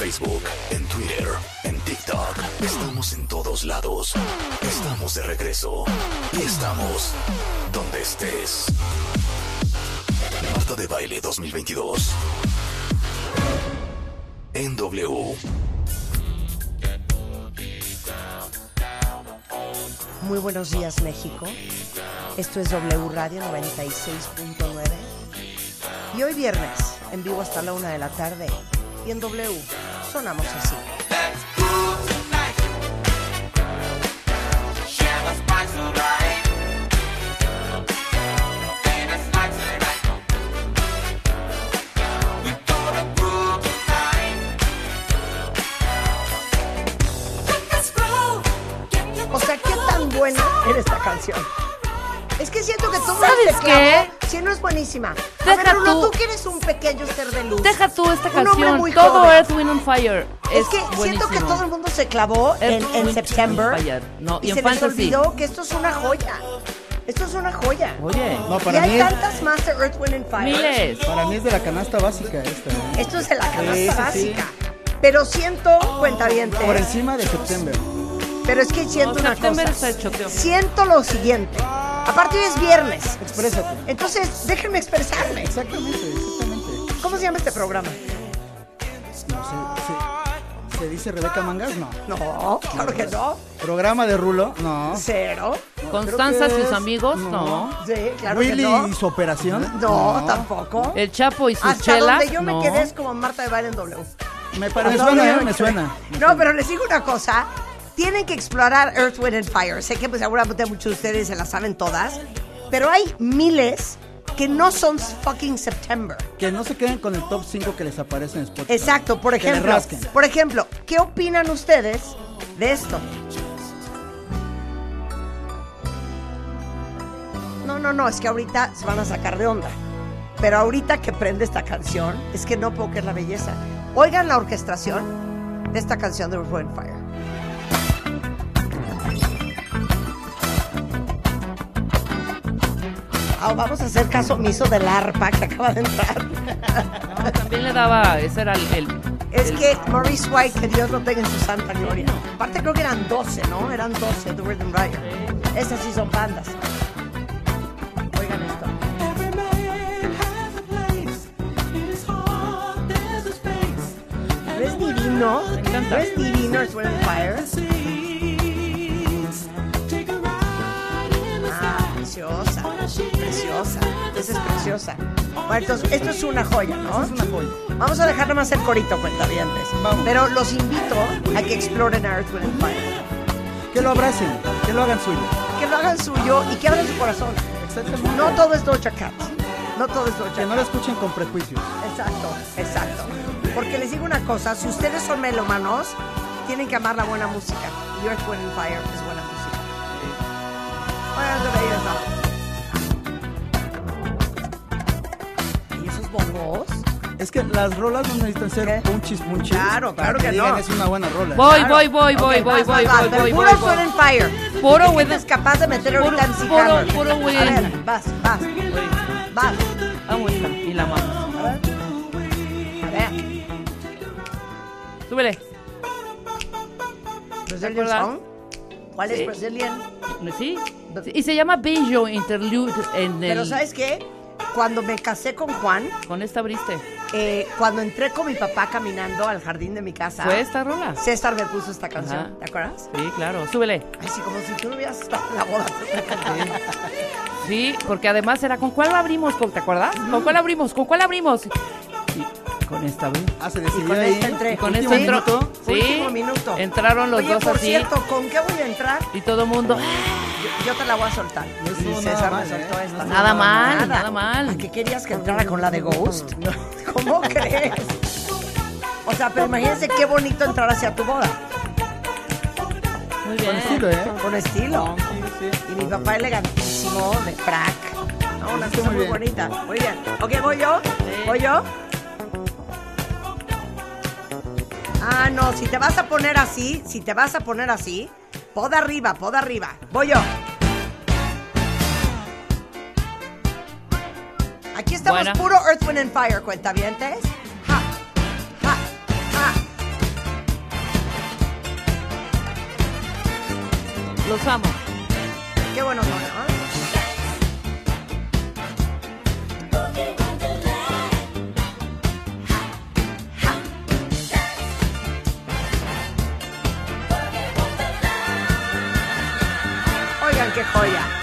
Facebook, en Twitter, en TikTok. Estamos en todos lados. Estamos de regreso. Y estamos donde estés. Marta de Baile 2022. En W. Muy buenos días, México. Esto es W Radio 96.9. Y hoy viernes, en vivo hasta la una de la tarde. Y en W, sonamos así. O sea, ¿qué tan buena era esta canción? Es que siento que todo el mundo ¿Sabes clavó. qué? Sí, no es buenísima. A Deja ver, Rulo, tú- tú que eres un pequeño ser de luz. Deja tú esta canción. muy Todo joven. Earth, Wind and Fire. Es Es, que siento que buenísimo. todo el mundo se clavó en, Earth, en Wind September. No, y, y en se les Fantasy. olvidó que esto es una joya. Esto es una joya. Oye, No, y para hay mí, es, tantas más de Earth, Wind and Fire. miles. para mí es de la canasta básica esta. ¿eh? Esto es de la canasta Sí, sí, sí. básica. Pero siento, cuenta bien, Por encima de September. pero es que siento No, una September cosa. Siento lo siguiente. Aparte hoy es viernes. Exprésate. Entonces, déjenme expresarme. Exactamente, exactamente. ¿Cómo se llama este programa? No sé, se, ¿se dice Rebeca Mangas? No. No, claro que no. Programa de Rulo? No. Cero. Constanza, que sus es- amigos, no. no. Sí, claro Willy que no. y su operación? No, tampoco. El Chapo y sus Hasta chelas, donde yo me no. quedé es como Marta de Baile en W. Me, me Hasta suena, donde ¿eh? yo Me quedé. suena. No, pero les digo una cosa. Tienen que explorar Earth, Wind and Fire. Sé que pues seguramente muchos de ustedes se las saben todas. Pero hay miles que no son fucking September. Que no se queden con el top 5 que les aparece en Spotify. Exacto, por ejemplo. Por ejemplo, ¿qué opinan ustedes de esto? No, no, no, es que ahorita se van a sacar de onda. Pero ahorita que prende esta canción, es que no puedo creer la belleza. Oigan la orquestación de esta canción de Earth, Wind and Fire. Ah, vamos a hacer caso omiso del arpa que acaba de entrar. No, también le daba, ese era el... el- Es el- que Maurice White, que Dios lo tenga en su santa gloria. Aparte creo que eran 12, ¿no? Eran 12 de Rhythm Rider. Esas sí son bandas. Oigan esto. ¿No es divino? Me encanta. ¿No es divino and Fire? Ah, preciosa, preciosa. Esa es preciosa. Bueno, entonces, esto es una joya, ¿no? Es una joya. Vamos a dejar nada más el corito, cuentavientes. Vamos. Pero los invito a que exploren Earth, Wind and Fire. Que lo abracen, que lo hagan suyo. Que lo hagan suyo y que abran su corazón. No todo es Doja Cat. No todo es Doja Que no lo escuchen con prejuicios. Exacto, exacto. Porque les digo una cosa, si ustedes son melomanos, tienen que amar la buena música. Y Earth, Wind and Fire es buena música. Oigan, Es que las rolas no necesitan ser ¿Qué? punchis punchis. Claro, claro que digan, no. Es una buena rola. Voy, Claro. voy, voy, voy, voy, voy, Puro and Fire. Puro ¿Qué Wind es capaz de meter puro- ahorita MC puro- puro Wind. A ver, vas, vas. Vas. Amo esta, y la amamos. A ver. A ver. Súbele. Brazilian song. ¿Cuál es Sí. Brazilian? ¿Sí? Sí, Y se llama Beijo Interlude en el... Pero ¿sabes qué? Cuando me casé con Juan, Con esta abriste. eh, cuando entré con mi papá caminando al jardín de mi casa, ¿Fue esta rola? César me puso esta canción. Ajá. ¿Te acuerdas? Sí, claro. Súbele. Así como si tú no hubieras estado en la boda. Sí, porque además era ¿con cuál abrimos? ¿Con- ¿Te acuerdas? ¿Con cuál abrimos? ¿Con cuál abrimos? Y con esta abrí. Ah, se Y con ahí. esta entré. Y con esta entró. minuto. Sí. Último minuto. Entraron los Oye, dos por así. cierto, ¿con qué voy a entrar? Y todo el mundo. Yo, yo te la voy a soltar. No Y nada César mal, me soltó ¿eh? esta. No Nada mal, nada mal. ¿A qué querías que entrara con la de Ghost? ¿Cómo crees? O sea, pero imagínense qué bonito entrar hacia tu boda. Muy Con bien. estilo, ¿eh? Con estilo. Sí, sí. Y mi papá elegantísimo, de frac. No, una cosa muy bonita. Muy bien. Ok, ¿voy yo? ¿Voy yo? Ah, no, si te vas a poner así, si te vas a poner así, poda arriba, poda arriba. Voy yo. Aquí estamos puro Earth, Wind and Fire, cuentavientes. Ja, ja, ja. Los amo. Qué bueno son, ¿no? Oigan qué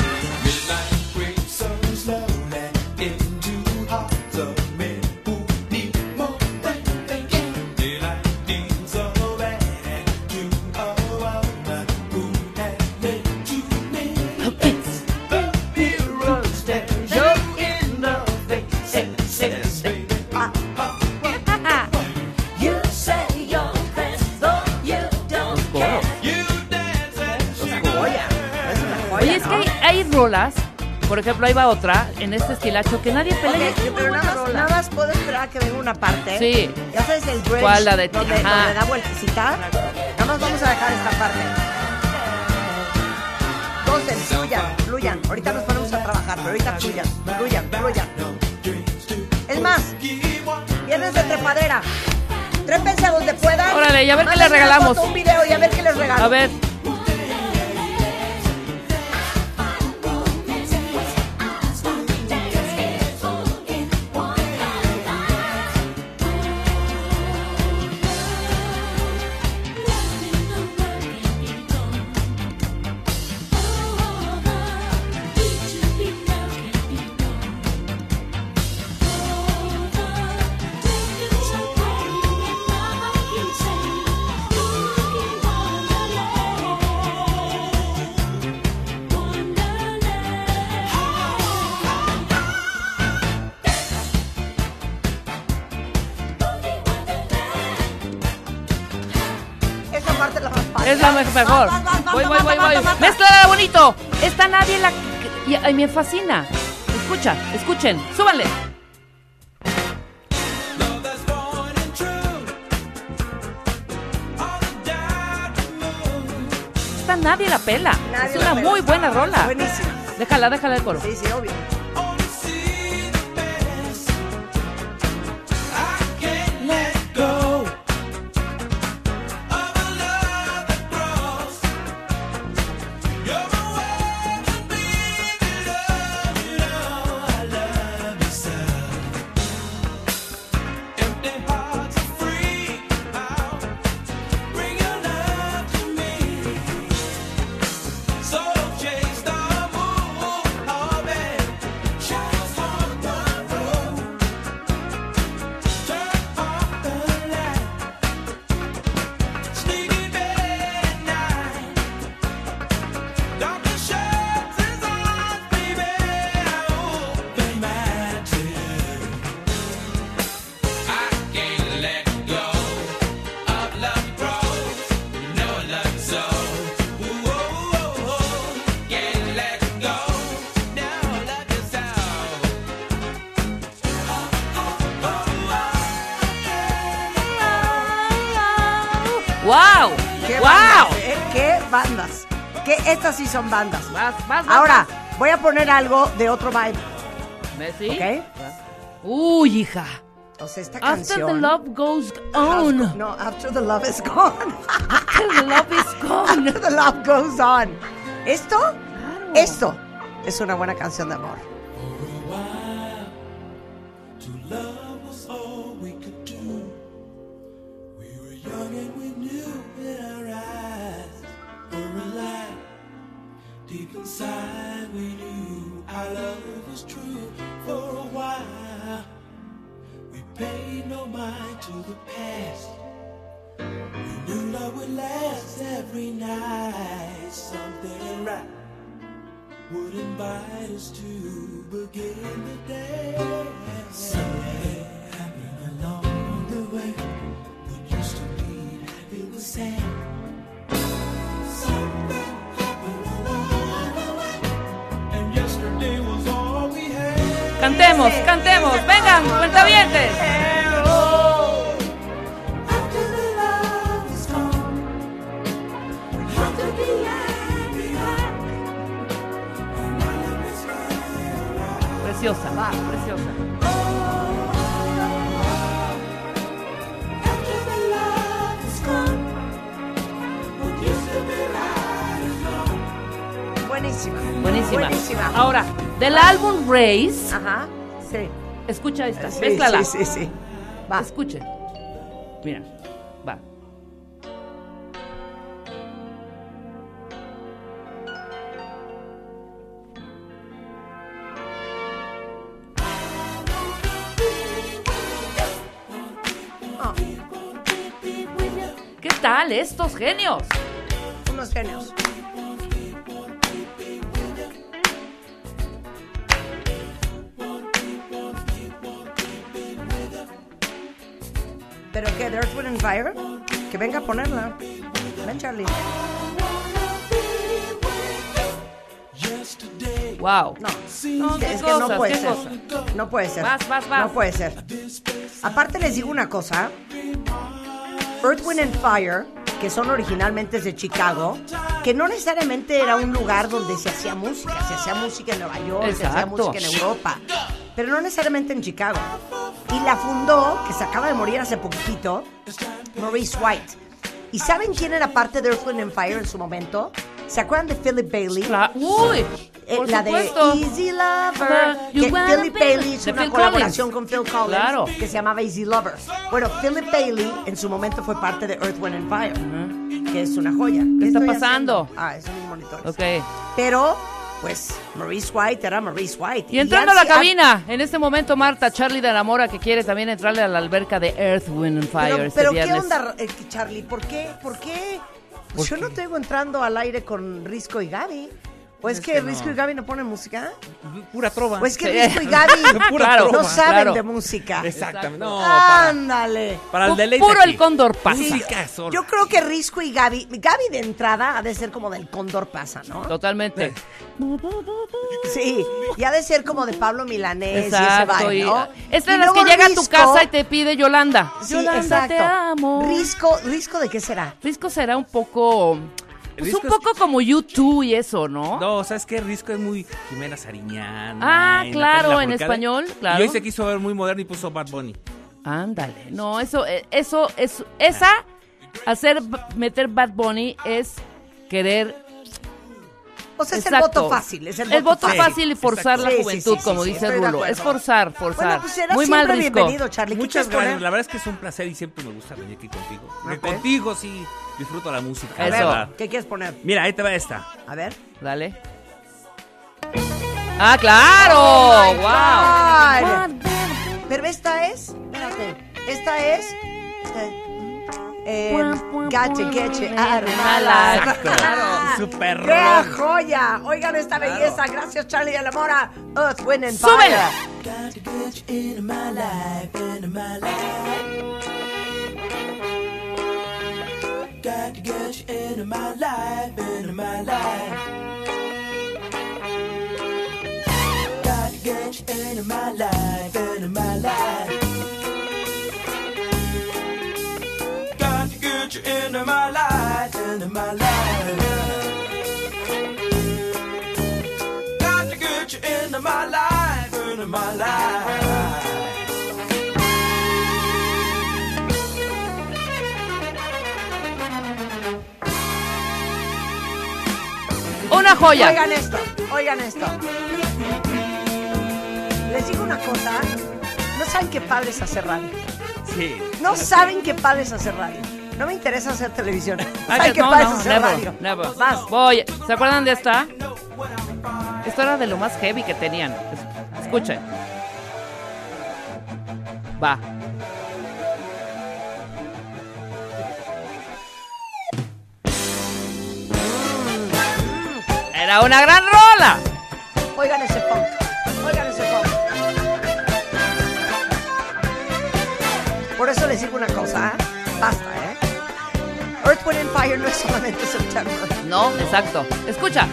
hay, rolas, por ejemplo, ahí va otra, en este estilacho, que nadie pelea. y es Ok, muy pero nada más, nada más puedo esperar a que venga una parte. Sí. Ya sabes el bridge. ¿Cuál, la de ti? donde, donde da vueltecita. Nada más vamos a dejar esta parte. Entonces, fluyan, fluyan. Ahorita nos ponemos a trabajar, pero ahorita fluyan, fluyan, fluyan. Es más, vienes de trepadera. Trépense donde puedan. Órale, y a ver qué les regalamos. foto, Un video y a ver qué les regalo. A ver, mejor. Voy, voy, voy, voy. Mézclala bonito. Está nadie la... Y, ay, me fascina. Escucha, escuchen, súbanle. Esta nadie la pela. Nadie es una pela. muy buena rola. Buenísima. Déjala, déjala el coro. Sí, sí, obvio. ¡Wow! ¿Qué ¡Wow! bandas, eh? ¿Qué bandas? Que estas sí son bandas. Vas, vas, vas, Ahora, vas. voy a poner algo de otro vibe, ¿Messi? ¿ok? Uy, hija. O sea, esta After canción... the love goes on. No, After the Love is Gone. After the love is gone. After the Love goes on. Esto, Claro. esto es una buena canción de amor. Deep inside, we knew our love was true for a while. We paid no mind to the past. We knew love would last every night. Something right would invite us to begin the day. Something Cantemos, cantemos, vengan, cuentavientes. Preciosa, va, preciosa. Buenísima. Buenísima. Ahora, del álbum Race, Ajá. Sí. escucha esta, Sí, mézclala. sí, sí, sí. Va. Escuchen. Mira, va. Ah, ¿Qué tal estos genios? unos genios. Fire? Que venga a ponerla. Ven, Charlie. Wow. No, No, es que no puede ser. No puede ser. Vas, vas, vas. No puede ser. Aparte les digo una cosa. Earth, Wind and Fire, que son originalmente de Chicago, que no necesariamente era un lugar donde se hacía música. Se hacía música en Nueva York, se hacía Exacto. música en Europa. Pero no necesariamente en Chicago. Y la fundó, que se acaba de morir hace poquitito, Maurice White. ¿Y saben quién era parte de Earth, Wind and Fire en su momento? ¿Se acuerdan de Philip Bailey? La- uy, Eh, la supuesto. de Easy Lover, que Philip Bailey hizo una Phil colaboración Collins. con Phil Collins Claro. que se llamaba Easy Lover. Bueno, Philip Bailey en su momento fue parte de Earth, Wind and Fire, que es una joya. ¿Qué está estoy pasando? haciendo? Ah, esos mis monitores. Ok. Pero, pues, Maurice White era Maurice White. Y entrando a la cabina, en este momento Marta Charlie de la Mora que quiere también entrarle a la alberca de Earth, Wind and Fire Pero, este pero ¿qué onda, eh, Charlie? ¿Por qué? ¿Por qué? Pues yo no te oigo entrando al aire con Risco y Gaby. ¿O es, Es que, que no. Risco y Gaby no ponen música? Pura trova. ¿O es que Sí. Risco y Gaby Pura Claro, no saben claro. de música? Exactamente. No, para, Ándale. para el deleite Puro aquí. el cóndor pasa. Música sola. Yo creo que Risco y Gaby, Gaby de entrada ha de ser como del Cóndor Pasa, ¿no? Totalmente. Sí, y ha de ser como de Pablo Milanés y ese y- ¿no? Es la que llega a tu casa y te pide Yolanda. Sí, Yolanda, exacto. te amo. Risco, ¿Risco de qué será? Risco será un poco... Pues Risco un poco como YouTube y eso, ¿no? No, ¿sabes qué? Risco es muy Jimena Sariñana. Ah, claro, en español, claro. Y hoy se quiso ver muy moderno y puso Bad Bunny. Ándale. No, eso, eh, eso, es, esa, hacer, meter Bad Bunny es querer... O sea, es el voto fácil, es el, El voto fácil. fácil y forzar la sí, juventud, sí, sí, como sí, dice Rulo. Es forzar, forzar. Bueno, pues será Muy mal, Risco. bienvenido, Charlie. ¿Qué Muchas gracias. poner? La verdad es que es un placer y siempre me gusta venir aquí contigo. Contigo sí disfruto la música. A ver. ¿qué quieres poner? Mira, ahí te va esta. A ver. Dale. ¡Ah, claro! Oh ¡Wow! God. Pero esta es, espérate, esta es eh, eh, Gache, Geche, Armala. Exacto. Ah, Super ¡Qué joya! Oigan esta belleza. Gracias, Charlie de la Mora. Earth, Wind and. Fire. Got get you into my life, into my life. Got to get you into my life, into my life. Una joya. Oigan esto, oigan esto. Les digo una cosa. No saben qué padre es hacer radio. Sí. No saben qué padre es hacer radio. No me interesa hacer televisión. Ay, ¿Saben qué no, es no, never, radio? never. Voy. ¿Se acuerdan de esta? Esto era de lo más heavy que tenían. Es- Escuchen. Va. Era una gran rola. Oigan ese funk. Oigan ese funk. Por eso les digo una Fire no es solamente September. No, exacto. Escucha.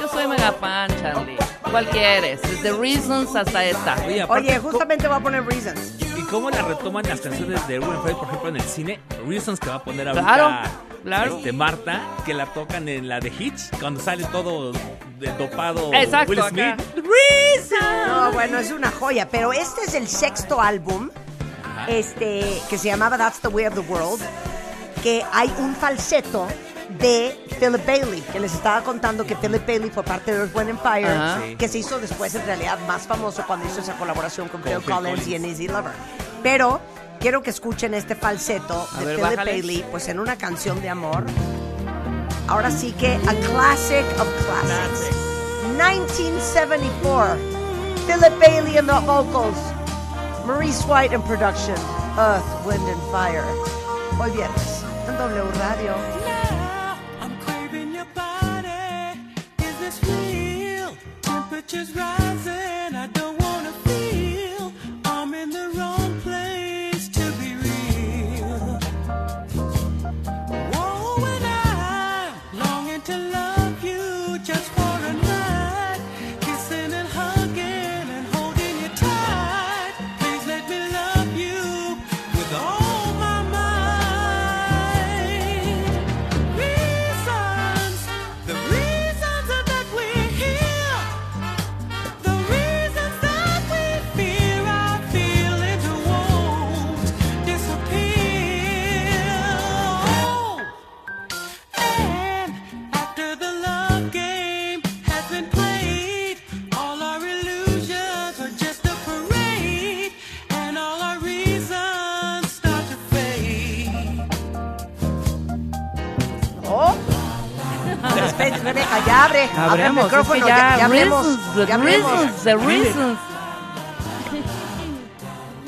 Yo soy mega fan, Charlie. ¿Cuál quieres? Desde Reasons hasta esta. Oye, aparte, Oye, ¿cómo- justamente voy a poner Reasons. ¿y cómo la retoman las canciones de Ruben Fire, por ejemplo, en el cine? Reasons que va a poner ahorita Claro, claro. Este, Marta, que la tocan en la de Hitch, cuando sale todo de dopado Exacto, Will. Smith. No, bueno, es una joya, pero este es el sexto álbum, este, que se llamaba That's the Way of the World, que hay un falseto de Philip Bailey, que les estaba contando que Philip Bailey fue parte de Earth, Wind and Fire, Ajá. Sí. que se hizo después en realidad más famoso cuando hizo esa colaboración con, Con Phil Phil Collins, y en. Easy Lover. Pero quiero que escuchen este falseto A de ver, Philip bájale. Bailey, pues en una canción de amor. Ahora sí que a classic of classics. 1974. Philip Bailey in the vocals. Maurice White in production. Earth, Wind and Fire. Hoy viernes en W Radio. Now Hablemos, es que micrófono. ya, Ya, ya hablemos. reasons, the ya hablemos. reasons, the reasons.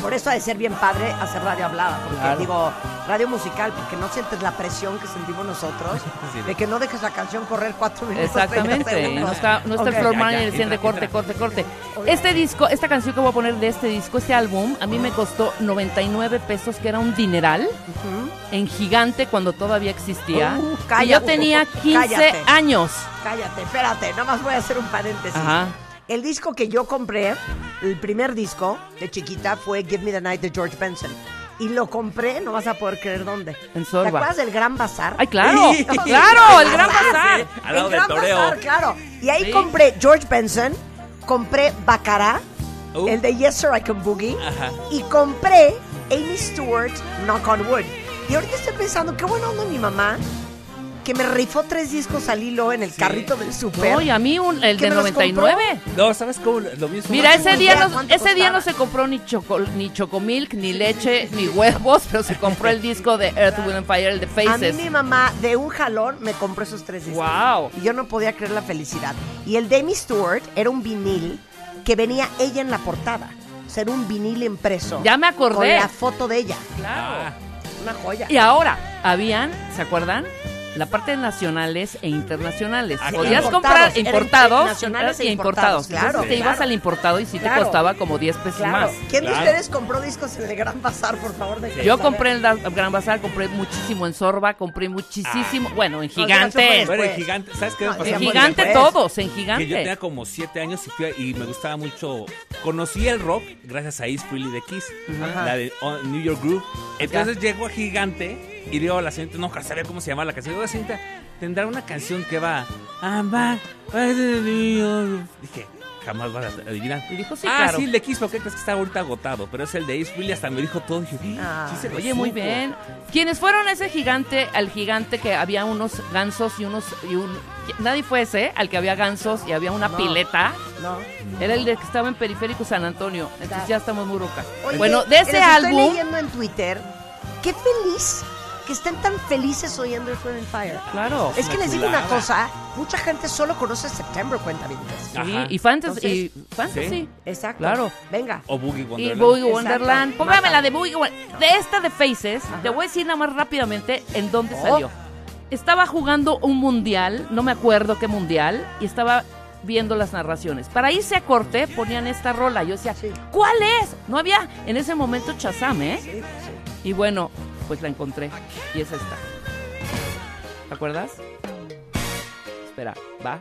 Por eso ha de ser bien padre hacer radio hablada, porque Claro. digo radio musical, porque no sientes la presión que sentimos nosotros Sí. de que no dejes la canción correr cuatro minutos. 30 Exactamente, no está, no está Ok. el floor manager diciendo corte, corte, corte. Este disco, esta canción que voy a poner de este disco, este álbum, a mí me costó 99 pesos, que era un dineral, en gigante cuando todavía existía. Uh, y cállate. yo tenía 15 Cállate. años. Cállate, espérate, nada más voy a hacer un paréntesis. Ajá. El disco que yo compré, el primer disco de chiquita, fue Give Me the Night de George Benson. Y lo compré, no vas a poder creer dónde. En ¿Te Sorba. acuerdas del Gran Bazar? ¡Ay, claro! ¡Claro! ¡El Gran Bazar! Al lado el del Gran toreo. Bazar, claro. Y ahí Sí. compré George Benson, compré Bacará, Uh. el de Yes Sir I Can Boogie, Ajá. y compré Amy Stewart, Knock on Wood. Y ahorita estoy pensando, qué bueno onda mi mamá, que me rifó tres discos al hilo en el carrito del súper. No, y a mí un- el ¿Que de me los 99. No, ¿sabes cómo? Lo mismo. Mira, ese día, idea no, ese día no se compró ni, choco, ni chocomilk, ni leche, ni huevos, pero se compró el disco de Earth, Wind and Fire, el de A mí Faces. mi mamá de un jalón me compró esos tres discos. ¡Wow! Y yo no podía creer la felicidad. Y el Demi Stewart era un vinil que venía ella en la portada. O sea, era un vinil impreso. Ya me acordé. Con la foto de ella. Claro. Una joya. Y ahora, habían, ¿se acuerdan? La parte de nacionales e internacionales. Ah, Podías comprar importados nacionales e y importados, claro, Entonces te ibas al importado y sí Claro. te costaba como 10 pesos Claro. más. ¿Quién de ustedes compró discos en el Gran Bazar, por favor? déjenme Yo compré en el Gran Bazar, compré muchísimo en Sorba, compré muchísimo, bueno, en gigante. Bueno, el gigante, ¿sabes qué me No, pasó? ya En gigante después. todos, en Que yo tenía gigante. como siete años y, fui a- y me gustaba mucho. Conocí el rock gracias a Ace Frehley de Kiss, la de oh, New York Groove. Entonces llego a Gigante y digo a la señorita, no sabía cómo se llamaba la canción. Digo, "La señorita, tendrá una canción que va. I'm back by the New York". Dije, jamás vas a adivinar. Y dijo, sí, ah, claro. sí, el de Kiss, ¿por qué crees que está ahorita agotado? Pero es el de Ace Frehley, hasta me dijo todo. Dije, Ah, sí se lo Oye, muy supo". bien. Quienes fueron a ese gigante, al gigante que había unos gansos y unos... Y un, nadie fue ese, al que había gansos y había una No. pileta. No. Era el de que estaba en Periférico San Antonio. Entonces Claro. ya estamos muy rucas. Oye, Bueno, de ese estoy álbum... leyendo en Twitter. Qué feliz que estén tan felices oyendo el Friend Fire. Claro. Es que les digo una cosa, mucha gente solo conoce September, cuenta bien. Sí, Ajá. y Fantasy. y fantasy. Sí. Exacto. Claro. Venga. O Boogie Y Wonderland. Boogie Exacto. Wonderland. Póngame la de Boogie Wonderland. De esta de Faces, te voy a decir nada más rápidamente en dónde Oh. salió. Estaba jugando un mundial, no me acuerdo qué mundial, y estaba viendo las narraciones. Para irse a corte ponían esta rola. Yo decía, ¿cuál es? No había en ese momento Chazam, ¿eh? Y bueno, pues la encontré. Y es esta. ¿Te acuerdas? Espera, va.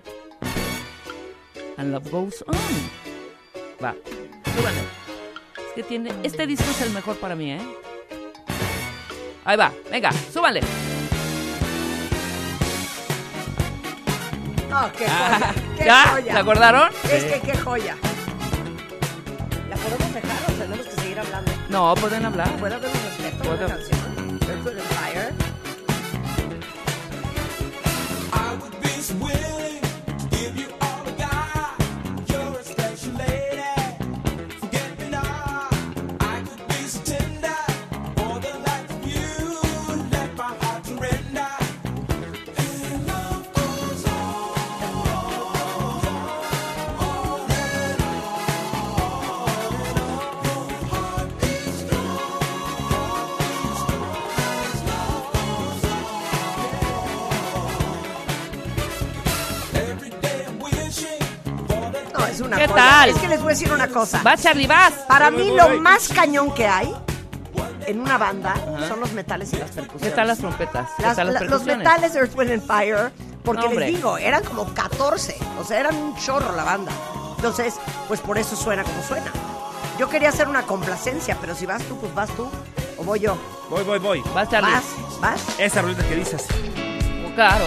And Love Goes On. Va. Súbale. Es que tiene. Este disco es el mejor para mí, ¿eh? Ahí va, venga, súbale. Oh, qué Ah, joya. Qué ¿Ya? joya. ¿Se acordaron? Es que qué joya. ¿La podemos dejar o tenemos que seguir hablando? No, pueden hablar. ¿Puedo un respeto Puedo. Una canción? Earth, Wind and Fire. I would be so willing ¿Qué tal? Es que les voy a decir una cosa. Va, Charlie, vas. Para mí lo más cañón que hay en una banda son los metales y las ¿Qué percusiones. tal las trompetas? ¿Qué Las- tal las la- los metales de Earth, Wind and Fire, porque No, les digo, eran como 14, o sea, eran un chorro la banda. Entonces, pues por eso suena como suena. Yo quería hacer una complacencia, pero si vas tú, pues vas tú, o voy yo. Voy, voy, voy. Vas, Charlie. Vas, vas. Esa rolita que dices. Claro.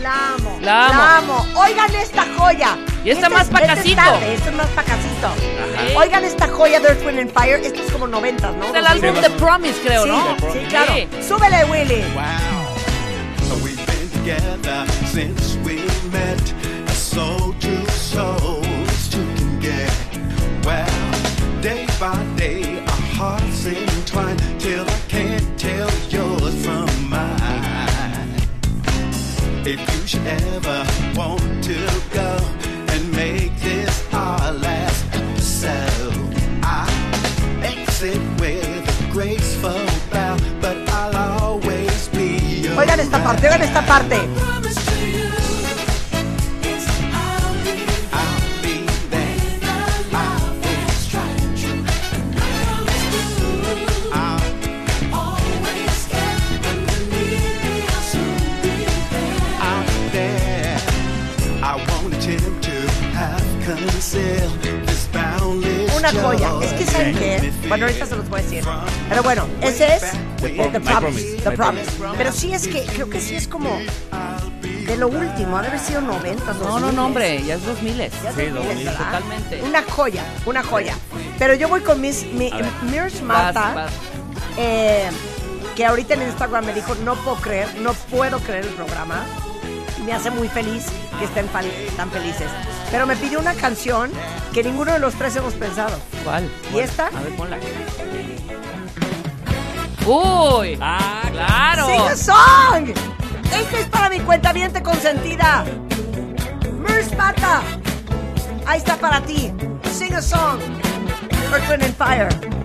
La amo. La amo. Oigan esta joya. Y esta Este más es- pa' este es Este es más pacacito. Ajá. Oigan esta joya de Earth, Wind and Fire. Esto es como 90, ¿no? Es el álbum de Promise, creo, sí, ¿no? Sí, claro. Súbele, Willy. Wow. We've been together since we met. Soul to soul, two can get. Well, day by day, our hearts entwine till I can't tell yours from mine. If you should ever want to go make this last episode, I exit with a graceful bow, but I'll always be Oigan esta parte, oigan esta parte. Una joya. joy. Es que ¿saben qué? Bueno, ahorita se los voy a decir. Pero bueno, ese es The, The Promise. Promise. The My Promise. Pero sí es que, creo que sí es como de lo último. Ha de haber sido 90, No, no, no, hombre, ya es 2000. Ya Sí, te lo miles, bonito. ¿verdad? Totalmente. Una joya, una joya. Pero yo voy con mis, mi, Vas, Mata, vas. eh, que ahorita en Instagram me dijo, no puedo creer, no puedo creer el programa. Y me hace muy feliz que estén tan felices. Pero me pidió una canción que ninguno de los tres hemos pensado. ¿Cuál? ¿Y ¿Cuál? esta? A ver, ponla. ¡Uy! Ah, ¡Claro! ¡Sing a song! Esta es para mi cuenta consentida. Mirrors Mata. Ahí está para ti. Sing a song. Earth, Wind and Fire.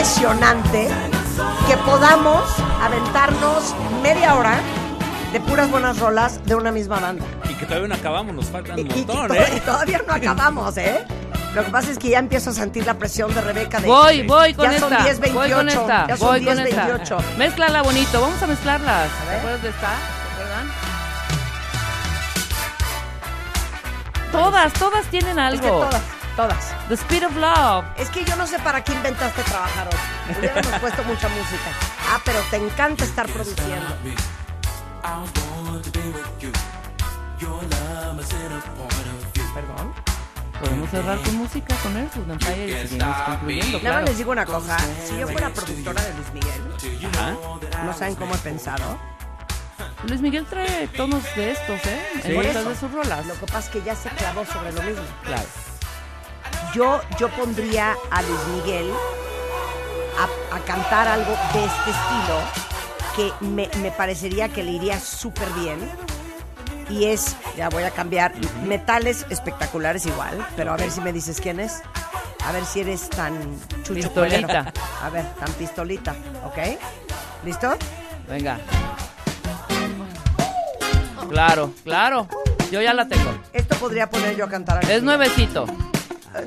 Impresionante que podamos aventarnos media hora de puras buenas rolas de una misma banda. Y que todavía no acabamos, nos faltan Y, un y- y montón, to- ¿eh? y todavía no acabamos, ¿eh? Lo que pasa es que ya empiezo a sentir la presión de Rebeca de... Voy, voy con ya son esta. 10, voy con 28, esta. ya son voy 10, con esta. 28. Mézclala bonito. Vamos a mezclarlas. ¿Te ver. acuerdas de esta? ¿Se acuerdan? Todas, todas tienen Es que algo. todas, todas. The Speed of Love. Es que yo no sé para qué inventaste trabajar hoy. Hubiéramos puesto mucha música. Ah, pero te encanta estar produciendo. Perdón. podemos cerrar con música con Wind and Fire y seguimos concluyendo, Nada claro. les digo una cosa. Si yo fuera productora de Luis Miguel, Ajá. no saben cómo he pensado. Luis Miguel trae tonos de estos, ¿eh? En Sí. muchas de sus rolas. Lo que pasa es que ya se clavó sobre lo mismo. Claro. Yo, yo pondría a Luis Miguel a, a cantar algo de este estilo que me, me parecería que le iría súper bien. Y es, ya voy a cambiar, metales espectaculares igual, pero a ver si me dices quién es. A ver si eres tan chucho Pistolita. culero. A ver, tan pistolita, ¿ok? ¿Listo? Venga. Claro, claro. Yo ya la tengo. Esto podría poner yo a cantar Es nuevecito.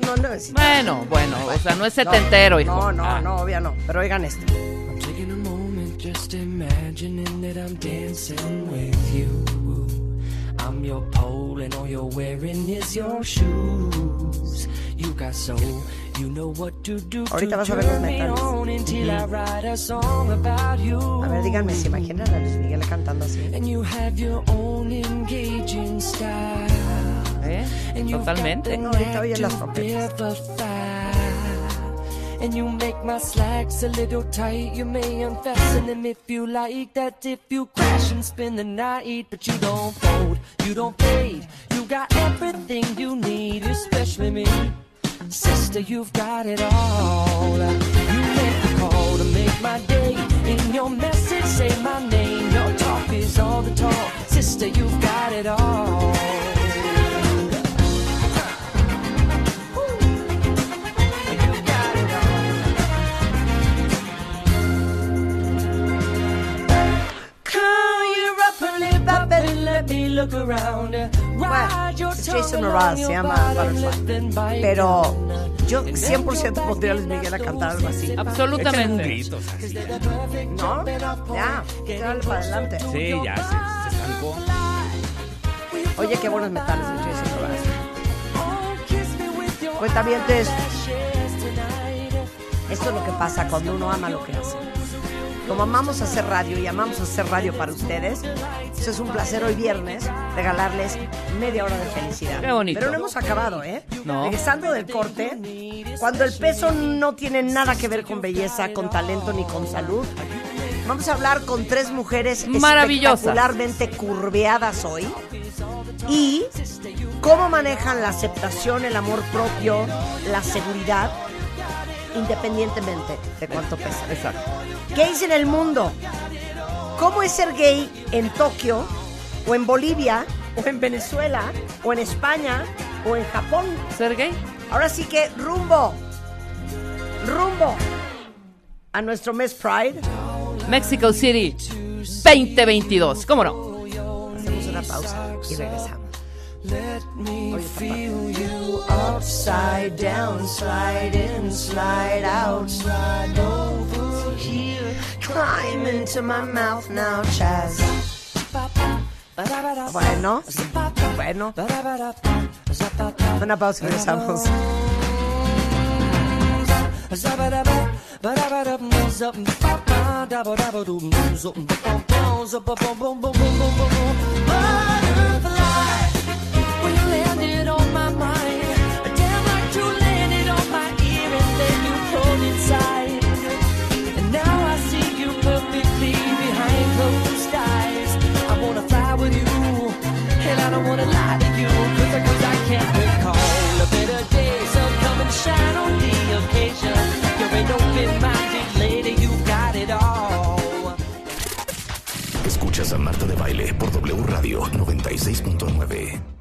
No, no es. Bueno, bueno, o sea, no es setentero, no, hijo. No, no, Ah. no, obvio no. Pero oigan esto. I'm taking a moment just imagining that I'm dancing with you. I'm your pole and all you're wearing is your shoes. You got soul, you know what to do Ahorita vas a ver los metales. a song about you. A ver, díganme, ¿se imaginan a Luis Miguel cantando así? And you have your own engaging style. ¿Eh? And you've got Totalmente. the No, ahorita knack las to trompetas. vivify. And you make my slacks a little tight. You may unfasten them if you like that. If you crash and spend the night, but you don't fold, you don't fade. You got everything you need, especially me. Sister, you've got it all. You make the call to make my day. In your message, say my name. Your talk is all the talk. Sister, you've got it all. Ride your es Jason Mraz, se llama Butterfly. Pero yo 100% pondría a Luis Miguel a cantar algo así. Échale un Absolutamente. grito, o sea, sí. ¿No? Ya, dale para adelante. Sí, ya, se, se estancó. Oye, qué buenos metales de Jason Mraz. Cuentavientes, esto es lo que pasa cuando uno ama lo que hace. Como amamos hacer radio y amamos hacer radio para ustedes, eso es un placer hoy viernes regalarles media hora de felicidad. Qué bonito. Pero no hemos acabado, ¿eh? No. Regresando del corte, cuando el peso no tiene nada que ver con belleza, con talento ni con salud, vamos a hablar con tres mujeres Maravillosas. espectacularmente curveadas hoy y cómo manejan la aceptación, el amor propio, la seguridad, independientemente de cuánto pesa. Exacto. Gays en el mundo. ¿Cómo es ser gay en Tokio, o en Bolivia, o en Venezuela, o en España, o en Japón? ¿Ser gay? Ahora sí que rumbo, rumbo a nuestro mes Pride. Mexico City 2022. ¿Cómo no? Hacemos una pausa y regresamos. Let me feel you upside down, slide in, slide out, slide over here. Climb into my mouth now, Chaz. Bueno, bueno, una pausa y regresamos. Ah. Marta de Baile por W Radio 96.9.